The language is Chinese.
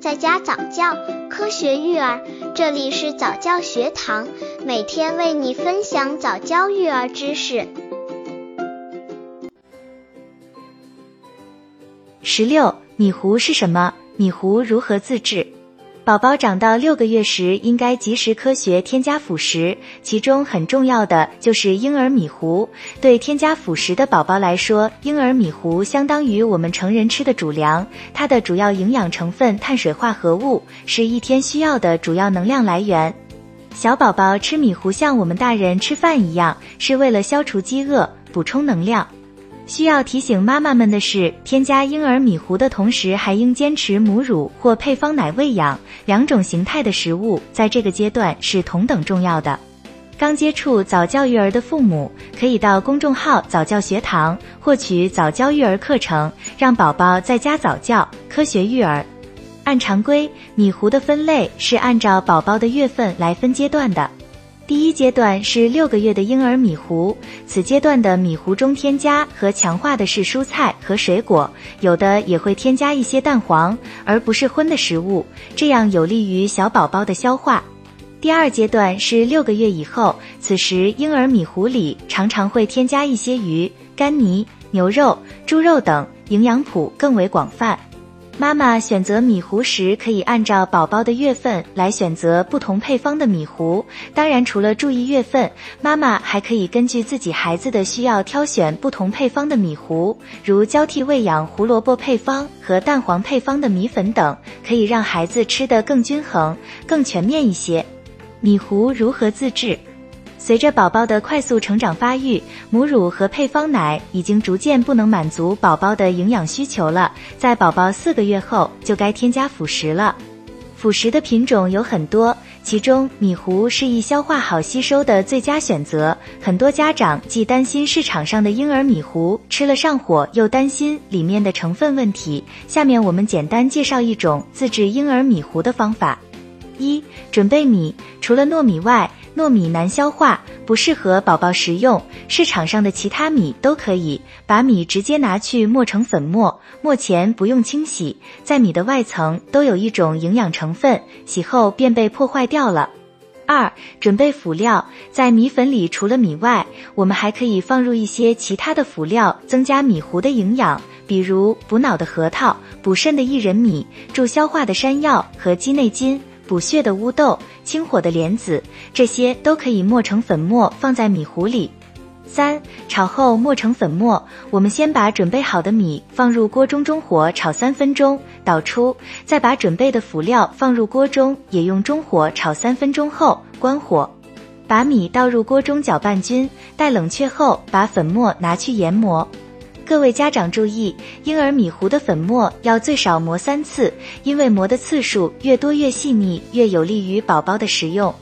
在家早教，科学育儿，这里是早教学堂，每天为你分享早教育儿知识。十六，米糊是什么？米糊如何自制？宝宝长到六个月时，应该及时科学添加辅食，其中很重要的就是婴儿米糊。对添加辅食的宝宝来说，婴儿米糊相当于我们成人吃的主粮，它的主要营养成分碳水化合物是一天需要的主要能量来源。小宝宝吃米糊像我们大人吃饭一样，是为了消除饥饿、补充能量。需要提醒妈妈们的是，添加婴儿米糊的同时，还应坚持母乳或配方奶喂养两种形态的食物，在这个阶段是同等重要的。刚接触早教育儿的父母，可以到公众号早教学堂获取早教育儿课程，让宝宝在家早教，科学育儿。按常规，米糊的分类是按照宝宝的月份来分阶段的。第一阶段是六个月的婴儿米糊，此阶段的米糊中添加和强化的是蔬菜和水果，有的也会添加一些蛋黄，而不是荤的食物，这样有利于小宝宝的消化。第二阶段是六个月以后，此时婴儿米糊里常常会添加一些鱼、干泥、牛肉、猪肉等，营养谱更为广泛。妈妈选择米糊时，可以按照宝宝的月份来选择不同配方的米糊。当然，除了注意月份，妈妈还可以根据自己孩子的需要挑选不同配方的米糊，如交替喂养胡萝卜配方和蛋黄配方的米粉等，可以让孩子吃得更均衡、更全面一些。米糊如何自制？随着宝宝的快速成长发育，母乳和配方奶已经逐渐不能满足宝宝的营养需求了。在宝宝四个月后，就该添加辅食了。辅食的品种有很多，其中米糊是易消化、好吸收的最佳选择。很多家长既担心市场上的婴儿米糊吃了上火，又担心里面的成分问题。下面我们简单介绍一种自制婴儿米糊的方法：一、准备米，除了糯米外。糯米难消化，不适合宝宝食用。市场上的其他米都可以。把米直接拿去磨成粉末，磨前不用清洗，在米的外层都有一种营养成分，洗后便被破坏掉了。二、准备辅料，在米粉里除了米外，我们还可以放入一些其他的辅料，增加米糊的营养，比如补脑的核桃、补肾的薏仁米、助消化的山药和鸡内金。补血的乌豆、清火的莲子，这些都可以磨成粉末放在米糊里。三、炒后磨成粉末，我们先把准备好的米放入锅中，中火炒三分钟，倒出，再把准备的辅料放入锅中，也用中火炒三分钟后关火，把米倒入锅中搅拌均，待冷却后把粉末拿去研磨。各位家长注意，婴儿米糊的粉末要最少磨三次，因为磨的次数越多越细腻，越有利于宝宝的食用。